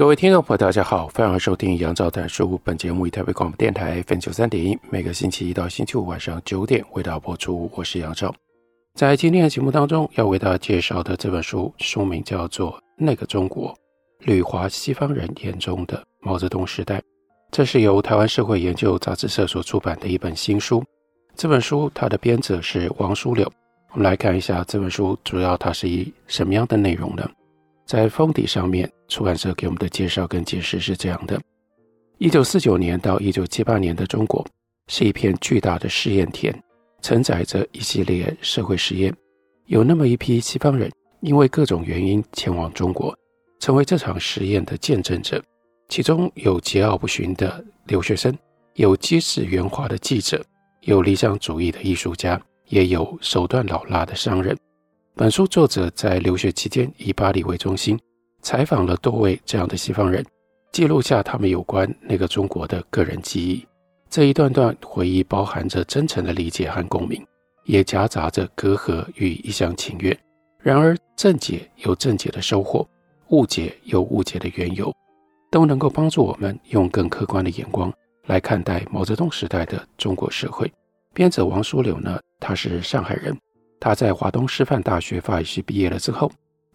各位听众朋友，大家好，欢迎收听杨照谈书。本节目以台北广播电台 FM 九三点一，每个星期一到星期五晚上九点为大家播出。我是杨照，在今天的节目当中，要为大家介绍的这本书，书名叫做《那个中国：旅华西方人眼中的毛泽东时代》。这是由台湾社会研究杂志社所出版的一本新书。这本书它的编者是王书柳。我们来看一下这本书，主要它是以什么样的内容呢？在封底上面，出版社给我们的介绍跟解释是这样的：一九四九年到一九七八年的中国是一片巨大的试验田，承载着一系列社会实验。有那么一批西方人，因为各种原因前往中国，成为这场实验的见证者。其中有桀骜不驯的留学生，有机智圆滑的记者，有理想主义的艺术家，也有手段老辣的商人。本书作者在留学期间以巴黎为中心，采访了多位这样的西方人，记录下他们有关那个中国的个人记忆。这一段段回忆包含着真诚的理解和共鸣，也夹杂着隔阂与一厢情愿。然而，正解有正解的收获，误解有误解的缘由，都能够帮助我们用更客观的眼光来看待毛泽东时代的中国社会。编者王书柳呢，他是上海人。他在华东师范大学法语系毕业了之后，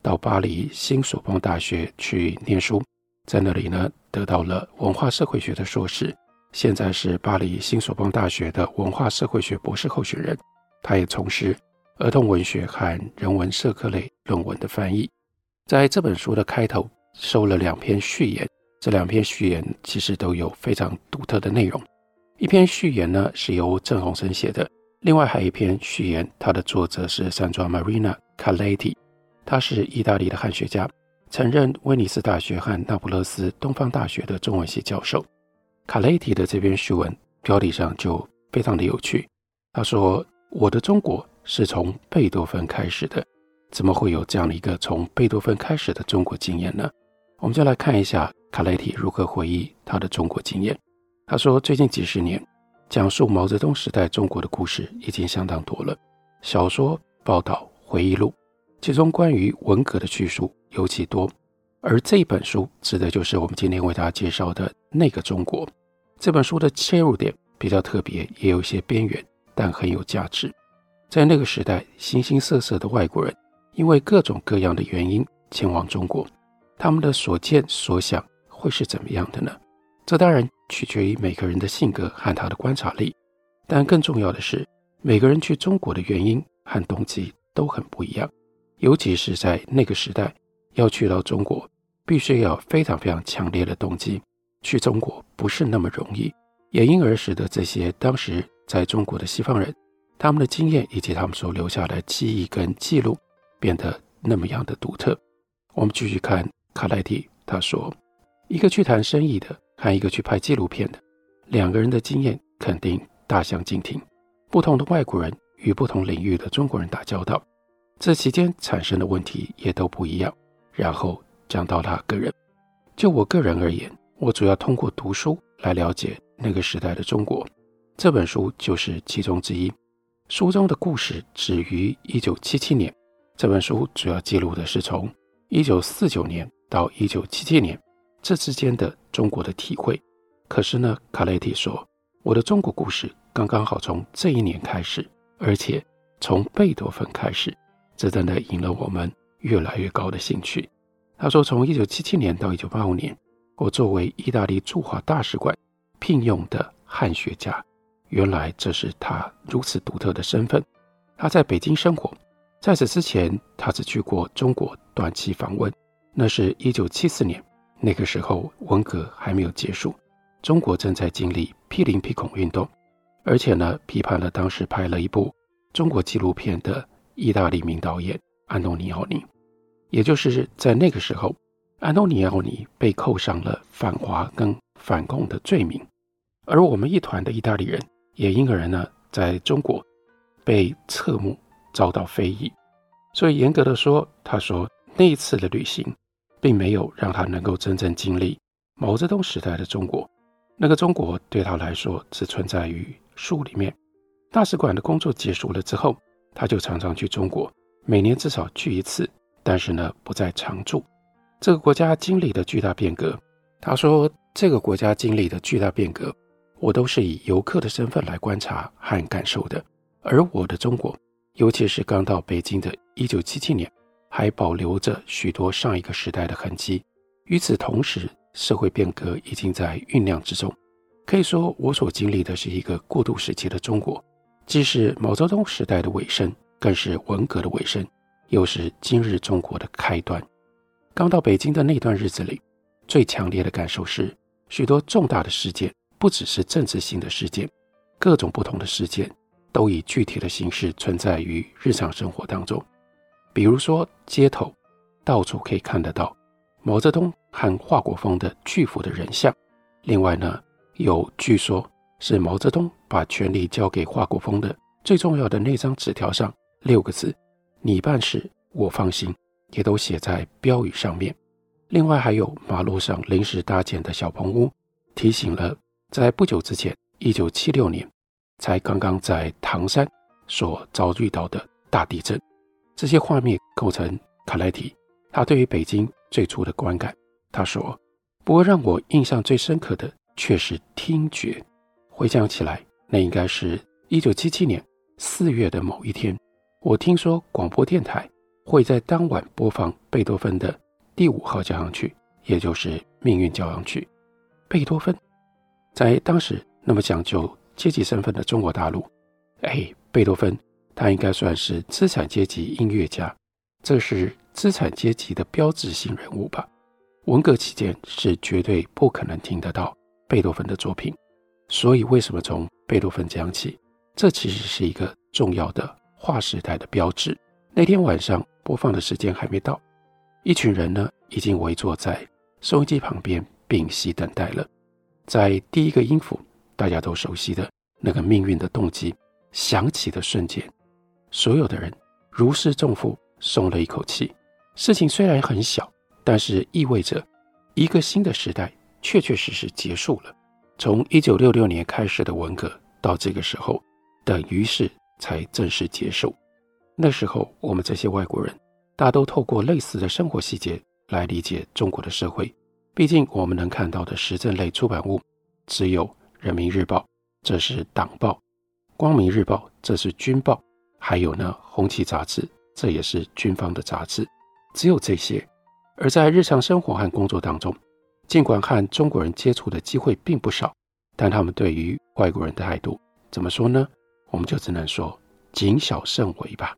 到巴黎新索邦大学去念书，在那里呢得到了文化社会学的硕士，现在是巴黎新索邦大学的文化社会学博士候选人。他也从事儿童文学和人文社科类论文的翻译。在这本书的开头收了两篇序言，这两篇序言其实都有非常独特的内容。一篇序言呢是由郑鸿生写的。另外还有一篇序言，它的作者是 Sandra Marina Carletti，他是意大利的汉学家，曾任威尼斯大学和那不勒斯东方大学的中文系教授。卡雷提的这篇序文标题上就非常的有趣，他说：“我的中国是从贝多芬开始的，怎么会有这样的一个从贝多芬开始的中国经验呢？”我们就来看一下卡雷提如何回忆他的中国经验。他说：“最近几十年。”讲述毛泽东时代中国的故事已经相当多了，小说、报道、回忆录，其中关于文革的叙述尤其多。而这本书指的就是我们今天为大家介绍的那个中国。这本书的切入点比较特别，也有一些边缘，但很有价值。在那个时代，形形色色的外国人因为各种各样的原因前往中国，他们的所见所想会是怎么样的呢？这当然。取决于每个人的性格和他的观察力，但更重要的是，每个人去中国的原因和动机都很不一样。尤其是在那个时代，要去到中国，必须要非常非常强烈的动机。去中国不是那么容易，也因而使得这些当时在中国的西方人，他们的经验以及他们所留下的记忆跟记录，变得那么样的独特。我们继续看卡莱蒂，他说：“一个去谈生意的。”和一个去拍纪录片的两个人的经验肯定大相径庭。不同的外国人与不同领域的中国人打交道，这期间产生的问题也都不一样。然后讲到他个人，就我个人而言，我主要通过读书来了解那个时代的中国。这本书就是其中之一。书中的故事止于一九七七年。这本书主要记录的是从一九四九年到一九七七年。这之间的中国的体会，可是呢，卡雷蒂说，我的中国故事刚刚好从这一年开始，而且从贝多芬开始，这真的引了我们越来越高的兴趣。他说，从一九七七年到一九八五年，我作为意大利驻华大使馆聘用的汉学家，原来这是他如此独特的身份。他在北京生活，在此之前，他只去过中国短期访问，那是一九七四年。那个时候，文革还没有结束，中国正在经历批林批孔运动，而且呢，批判了当时拍了一部中国纪录片的意大利名导演安东尼奥尼。也就是在那个时候，安东尼奥尼被扣上了反华跟反共的罪名，而我们一团的意大利人也因而呢，在中国被侧目，遭到非议。所以严格的说，他说那一次的旅行，并没有让他能够真正经历毛泽东时代的中国。那个中国对他来说只存在于书里面。大使馆的工作结束了之后，他就常常去中国，每年至少去一次，但是呢，不再常住。这个国家经历的巨大变革，他说这个国家经历的巨大变革，我都是以游客的身份来观察和感受的。而我的中国，尤其是刚到北京的1977年，还保留着许多上一个时代的痕迹。与此同时，社会变革已经在酝酿之中。可以说，我所经历的是一个过渡时期的中国，既是毛泽东时代的尾声，更是文革的尾声，又是今日中国的开端。刚到北京的那段日子里，最强烈的感受是，许多重大的事件，不只是政治性的事件，各种不同的事件，都以具体的形式存在于日常生活当中。比如说，街头到处可以看得到毛泽东和华国锋的巨幅的人像。另外呢，有据说是毛泽东把权力交给华国锋的最重要的那张纸条上六个字：“你办事，我放心”，也都写在标语上面。另外还有马路上临时搭建的小棚屋，提醒了在不久之前，一九七六年才刚刚在唐山所遭遇到的大地震。这些画面构成卡莱提他对于北京最初的观感。他说：“不过让我印象最深刻的却是听觉。回想起来，那应该是一九七七年四月的某一天，我听说广播电台会在当晚播放贝多芬的第五号交响曲，也就是命运交响曲。贝多芬在当时那么讲究阶级身份的中国大陆，哎，贝多芬。”他应该算是资产阶级音乐家，这是资产阶级的标志性人物吧？文革期间是绝对不可能听得到贝多芬的作品，所以为什么从贝多芬讲起？这其实是一个重要的划时代的标志。那天晚上播放的时间还没到，一群人呢已经围坐在收音机旁边屏息等待了。在第一个音符，大家都熟悉的那个命运的动机响起的瞬间。所有的人如释重负，松了一口气。事情虽然很小，但是意味着一个新的时代确确实实结束了。从一九六六年开始的文革到这个时候，等于是才正式结束。那时候，我们这些外国人大都透过类似的生活细节来理解中国的社会。毕竟，我们能看到的时政类出版物只有《人民日报》，这是党报；《光明日报》，这是军报。还有呢，《红旗》杂志，这也是军方的杂志，只有这些。而在日常生活和工作当中，尽管和中国人接触的机会并不少，但他们对于外国人的态度怎么说呢？我们就只能说谨小慎微吧。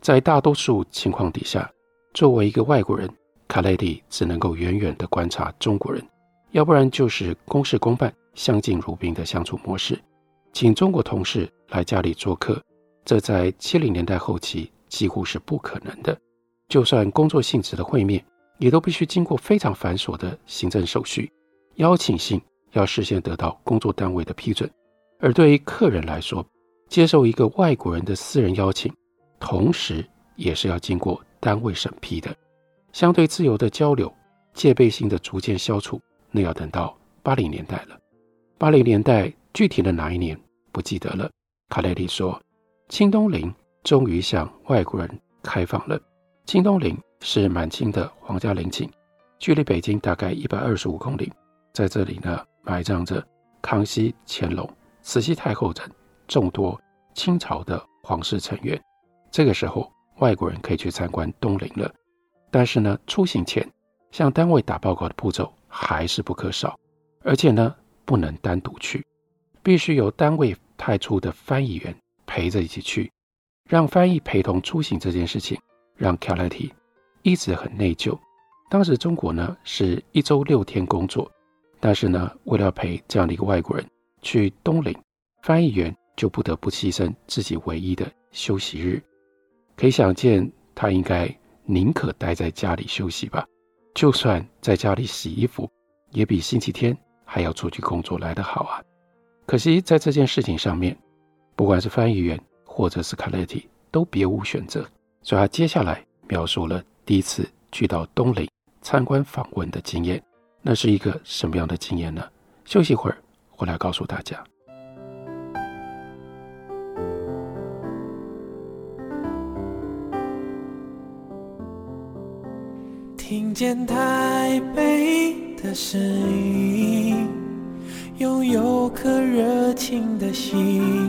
在大多数情况底下，作为一个外国人，卡雷蒂只能够远远地观察中国人，要不然就是公事公办、相敬如宾的相处模式，请中国同事来家里做客。这在七零年代后期几乎是不可能的，就算工作性质的会面，也都必须经过非常繁琐的行政手续，邀请信要事先得到工作单位的批准。而对于客人来说，接受一个外国人的私人邀请，同时也是要经过单位审批的。相对自由的交流，戒备心的逐渐消除，那要等到八零年代了。八零年代具体的哪一年不记得了。卡内利说。清东陵终于向外国人开放了。清东陵是满清的皇家陵寝，距离北京大概一百二十五公里。在这里呢，埋葬着康熙、乾隆、慈禧太后等众多清朝的皇室成员。这个时候，外国人可以去参观东陵了。但是呢，出行前向单位打报告的步骤还是不可少，而且呢，不能单独去，必须由单位派出的翻译员。陪着一起去，让翻译陪同出行这件事情，让卡莱提一直很内疚。当时中国呢是一周六天工作，但是呢，为了陪这样的一个外国人去东陵，翻译员就不得不牺牲自己唯一的休息日。可以想见，他应该宁可待在家里休息吧，就算在家里洗衣服，也比星期天还要出去工作来得好啊。可惜在这件事情上面，不管是翻译员或者是卡勒蒂，都别无选择。所以他接下来描述了第一次去到东林参观访问的经验，那是一个什么样的经验呢？休息一会儿，回来告诉大家。听见台北的声音，拥有颗热情的心，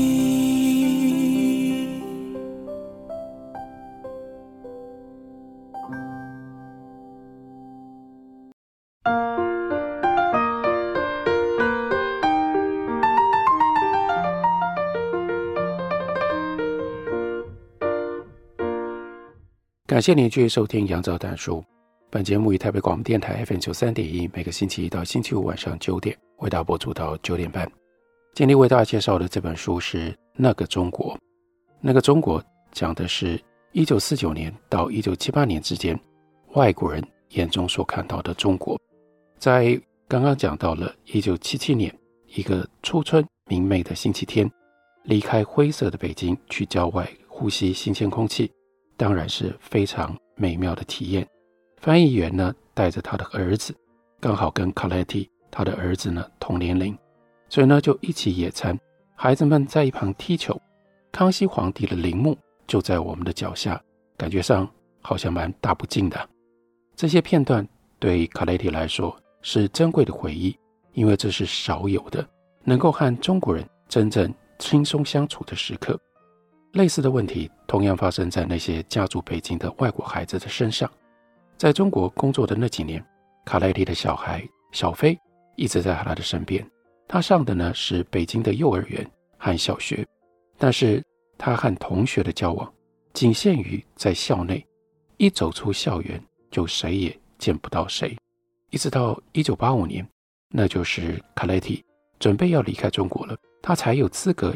感谢您继续收听《杨照谈书》。本节目以台北广播电台 FM 九三点一，每个星期一到星期五晚上九点为大家播出到九点半。今天为大家介绍的这本书是《那个中国》。那个中国讲的是一九四九年到一九七八年之间，外国人眼中所看到的中国。在刚刚讲到了一九七七年，一个初春明媚的星期天，离开灰色的北京，去郊外呼吸新鲜空气。当然是非常美妙的体验。翻译员呢，带着他的儿子，刚好跟卡莱蒂他的儿子呢同年龄，所以呢就一起野餐。孩子们在一旁踢球，康熙皇帝的陵墓就在我们的脚下，感觉上好像蛮大不敬的。这些片段对卡莱蒂来说是珍贵的回忆，因为这是少有的能够和中国人真正轻松相处的时刻。类似的问题同样发生在那些家住北京的外国孩子的身上。在中国工作的那几年，卡莱蒂的小孩小飞一直在他的身边。他上的呢是北京的幼儿园和小学，但是他和同学的交往仅限于在校内，一走出校园就谁也见不到谁。一直到一九八五年，那就是卡莱蒂准备要离开中国了，他才有资格。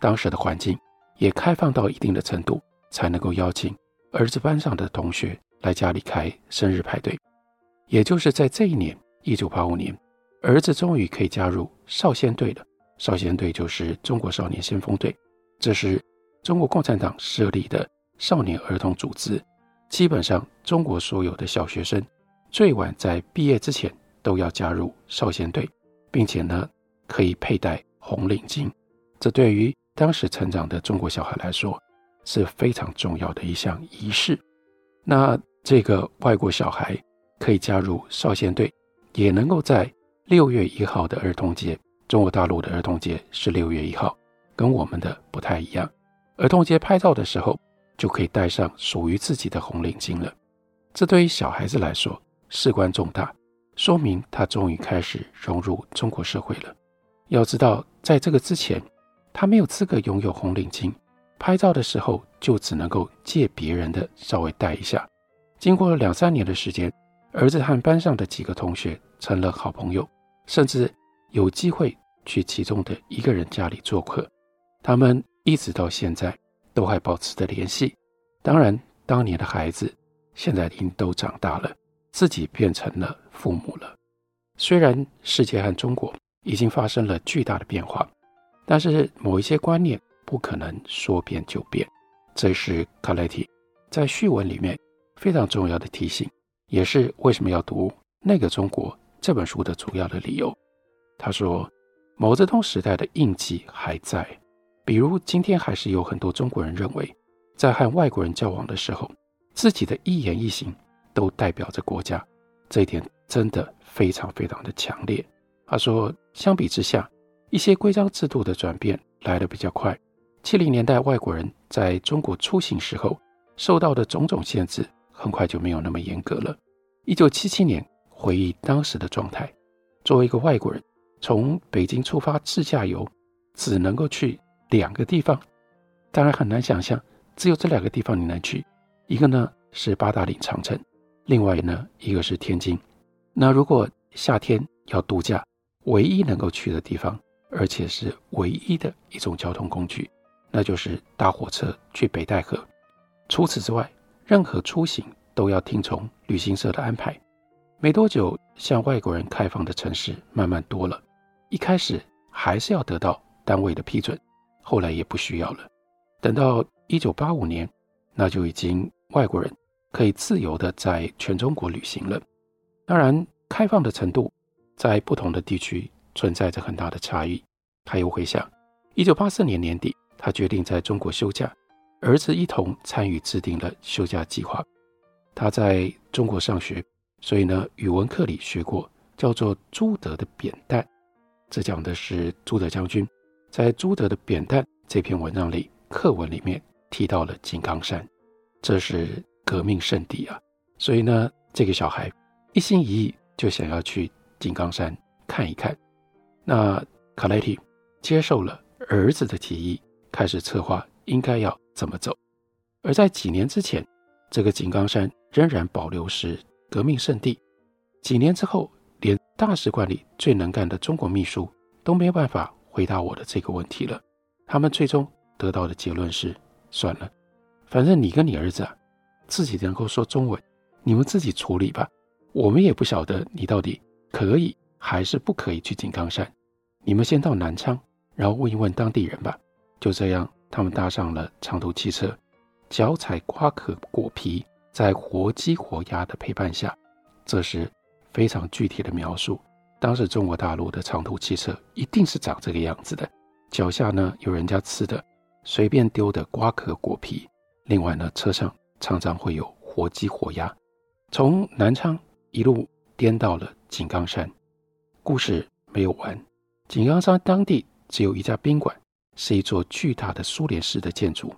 当时的环境。也开放到一定的程度，才能够邀请儿子班上的同学来家里开生日派对。也就是在这一年，一九八五年，儿子终于可以加入少先队了。少先队就是中国少年先锋队，这是中国共产党设立的少年儿童组织。基本上，中国所有的小学生最晚在毕业之前都要加入少先队，并且呢，可以佩戴红领巾。这对于当时成长的中国小孩来说是非常重要的一项仪式。那这个外国小孩可以加入少先队，也能够在六月一号的儿童节，中国大陆的儿童节是六月一号，跟我们的不太一样。儿童节拍照的时候就可以戴上属于自己的红领巾了。这对于小孩子来说事关重大，说明他终于开始融入中国社会了。要知道，在这个之前，他没有资格拥有红领巾，拍照的时候就只能够借别人的稍微戴一下。经过了两三年的时间，儿子和班上的几个同学成了好朋友，甚至有机会去其中的一个人家里做客。他们一直到现在都还保持着联系。当然，当年的孩子现在已经都长大了，自己变成了父母了。虽然世界和中国已经发生了巨大的变化。但是某一些观念不可能说变就变，这是卡莱提在序文里面非常重要的提醒，也是为什么要读《那个中国》这本书的主要的理由。他说，毛泽东时代的印记还在，比如今天还是有很多中国人认为，在和外国人交往的时候，自己的一言一行都代表着国家，这一点真的非常非常的强烈。他说，相比之下。一些规章制度的转变来得比较快。七零年代外国人在中国出行时候受到的种种限制，很快就没有那么严格了。一九七七年回忆当时的状态，作为一个外国人，从北京出发自驾游，只能够去两个地方。当然很难想象，只有这两个地方你能去。一个呢是八达岭长城，另外呢，一个是天津。那如果夏天要度假，唯一能够去的地方，而且是唯一的一种交通工具，那就是搭火车去北戴河。除此之外，任何出行都要听从旅行社的安排。没多久，向外国人开放的城市慢慢多了。一开始还是要得到单位的批准，后来也不需要了。等到一九八五年，那就已经外国人可以自由的在全中国旅行了。当然，开放的程度在不同的地区存在着很大的差异。他又回想，一九八四年年底，他决定在中国休假，儿子一同参与制定了休假计划。他在中国上学，所以呢，语文课里学过叫做朱德的扁担。这讲的是朱德将军在朱德的扁担这篇文章里，课文里面提到了井冈山，这是革命圣地啊。所以呢，这个小孩一心一意就想要去井冈山看一看。那卡莱提接受了儿子的提议，开始策划应该要怎么走。而在几年之前，这个井冈山仍然保留是革命圣地。几年之后，连大使馆里最能干的中国秘书都没有办法回答我的这个问题了。他们最终得到的结论是：算了，反正你跟你儿子啊，自己能够说中文，你们自己处理吧。我们也不晓得你到底可以还是不可以去井冈山。你们先到南昌，然后问一问当地人吧。就这样，他们搭上了长途汽车，脚踩瓜壳果皮，在活鸡活鸭的陪伴下，这是。非常具体的描述，当时中国大陆的长途汽车一定是长这个样子的，脚下呢有人家吃的随便丢的瓜壳果皮，另外呢车上常常会有活鸡活鸭。从南昌一路颠到了井冈山，故事没有完。井冈山当地只有一家宾馆，是一座巨大的苏联式的建筑，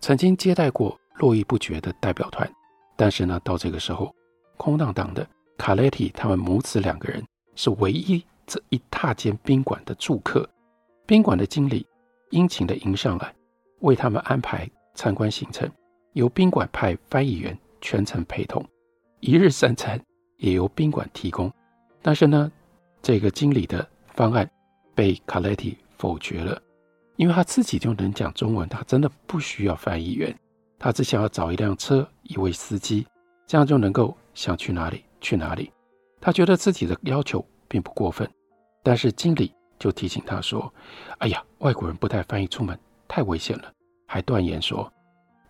曾经接待过络绎不绝的代表团，但是呢到这个时候空荡荡的。卡莱提他们母子两个人是唯一这一大间宾馆的住客，宾馆的经理殷勤地迎上来，为他们安排参观行程，由宾馆派翻译员全程陪同，一日三餐也由宾馆提供。但是呢，这个经理的方案被卡莱提否决了，因为他自己就能讲中文，他真的不需要翻译员，他只想要找一辆车，一位司机，这样就能够想去哪里。去哪里？他觉得自己的要求并不过分，但是经理就提醒他说：“哎呀，外国人不带翻译出门太危险了。”还断言说：“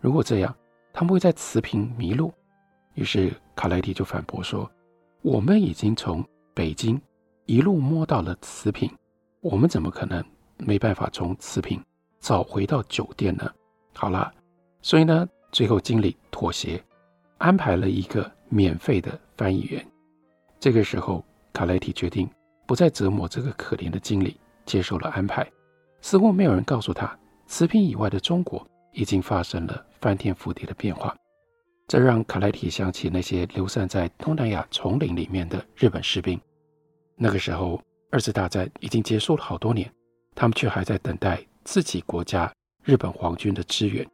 如果这样，他们会在瓷瓶迷路。”于是卡莱提就反驳说：“我们已经从北京一路摸到了瓷瓶，我们怎么可能没办法从瓷瓶找回到酒店呢？”好了，所以呢，最后经理妥协，安排了一个免费的。翻译员，这个时候，卡莱提决定不再折磨这个可怜的经理，接受了安排。似乎没有人告诉他，瓷瓶以外的中国已经发生了翻天覆地的变化。这让卡莱提想起那些流散在东南亚丛林里面的日本士兵。那个时候，二次大战已经结束了好多年，他们却还在等待自己国家日本皇军的支援，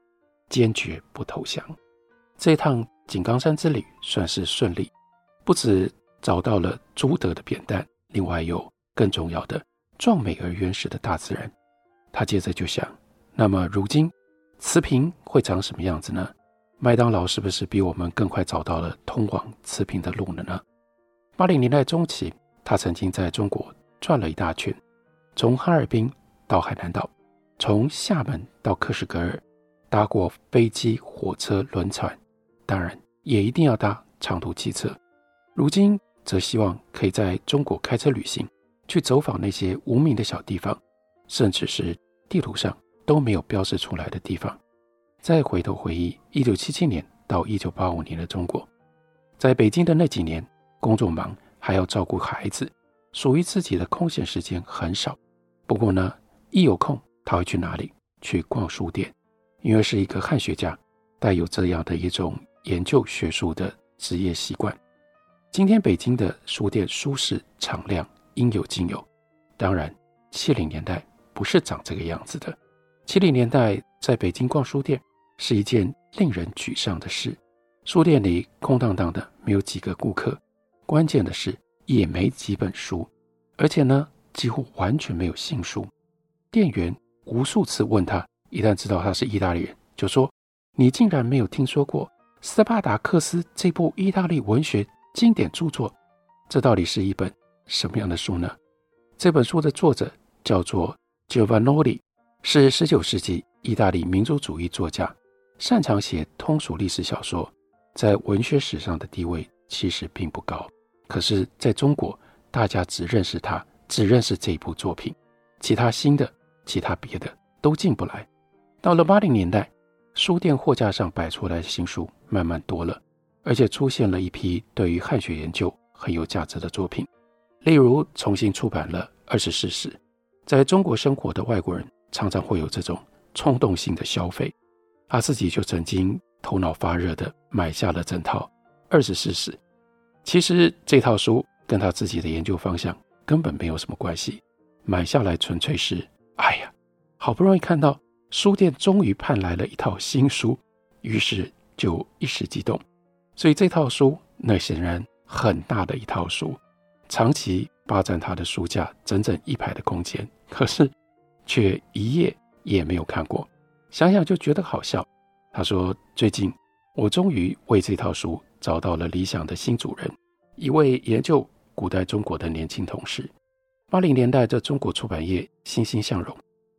坚决不投降。这一趟井冈山之旅算是顺利。不止找到了朱德的扁担，另外有更重要的壮美而原始的大自然。他接着就想：那么如今慈平会长什么样子呢？麦当劳是不是比我们更快找到了通往慈平的路了呢？八零年代中期，他曾经在中国转了一大圈，从哈尔滨到海南岛，从厦门到克什格尔，搭过飞机、火车、轮船，当然也一定要搭长途汽车。如今则希望可以在中国开车旅行，去走访那些无名的小地方，甚至是地图上都没有标示出来的地方。再回头回忆1977年到1985年的中国，在北京的那几年，工作忙还要照顾孩子，属于自己的空闲时间很少。不过呢，一有空他会去哪里？去逛书店，因为是一个汉学家，带有这样的一种研究学术的职业习惯。今天北京的书店舒适敞亮，应有尽有。当然，七零年代不是长这个样子的。七零年代在北京逛书店是一件令人沮丧的事，书店里空荡荡的，没有几个顾客。关键的是，也没几本书，而且呢，几乎完全没有新书。店员无数次问他，一旦知道他是意大利人，就说：“你竟然没有听说过斯巴达克斯这部意大利文学经典著作？这到底是一本什么样的书呢？”这本书的作者叫做 Giovannoli，是十九世纪意大利民族主义作家，擅长写通俗历史小说，在文学史上的地位其实并不高。可是，在中国，大家只认识他，只认识这部作品，其他新的、其他别的都进不来。到了八零年代，书店货架上摆出来的新书慢慢多了，而且出现了一批对于汉学研究很有价值的作品。例如，重新出版了《二十世史》，在中国生活的外国人常常会有这种冲动性的消费，他自己就曾经头脑发热地买下了整套《二十世史》。其实这套书跟他自己的研究方向根本没有什么关系，买下来纯粹是，哎呀，好不容易看到书店终于盼来了一套新书，于是就一时激动。所以这套书那显然很大的一套书。长期霸占他的书架，整整一排的空间，可是却一页也没有看过。想想就觉得好笑。他说：“最近我终于为这套书找到了理想的新主人，一位研究古代中国的年轻同事。八零年代的中国出版业欣欣向荣，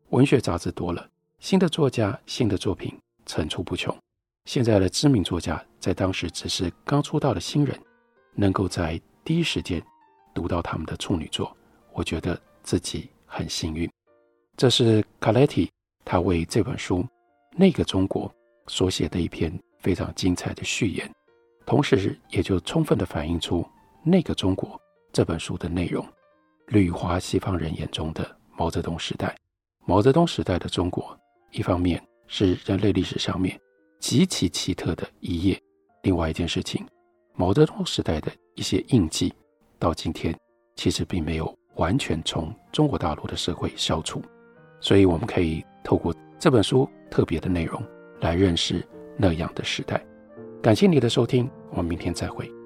文学杂志多了，新的作家、新的作品层出不穷。现在的知名作家，在当时只是刚出道的新人，能够在第一时间。”读到他们的处女作，我觉得自己很幸运。这是卡莱提他为这本书《那个中国》所写的一篇非常精彩的序言，同时也就充分地反映出《那个中国》这本书的内容：旅华西方人眼中的毛泽东时代。毛泽东时代的中国，一方面是人类历史上面极其奇特的一页，另外一件事情，毛泽东时代的一些印记。到今天，其实并没有完全从中国大陆的社会消除，所以我们可以透过这本书特别的内容来认识那样的时代。感谢你的收听，我们明天再会。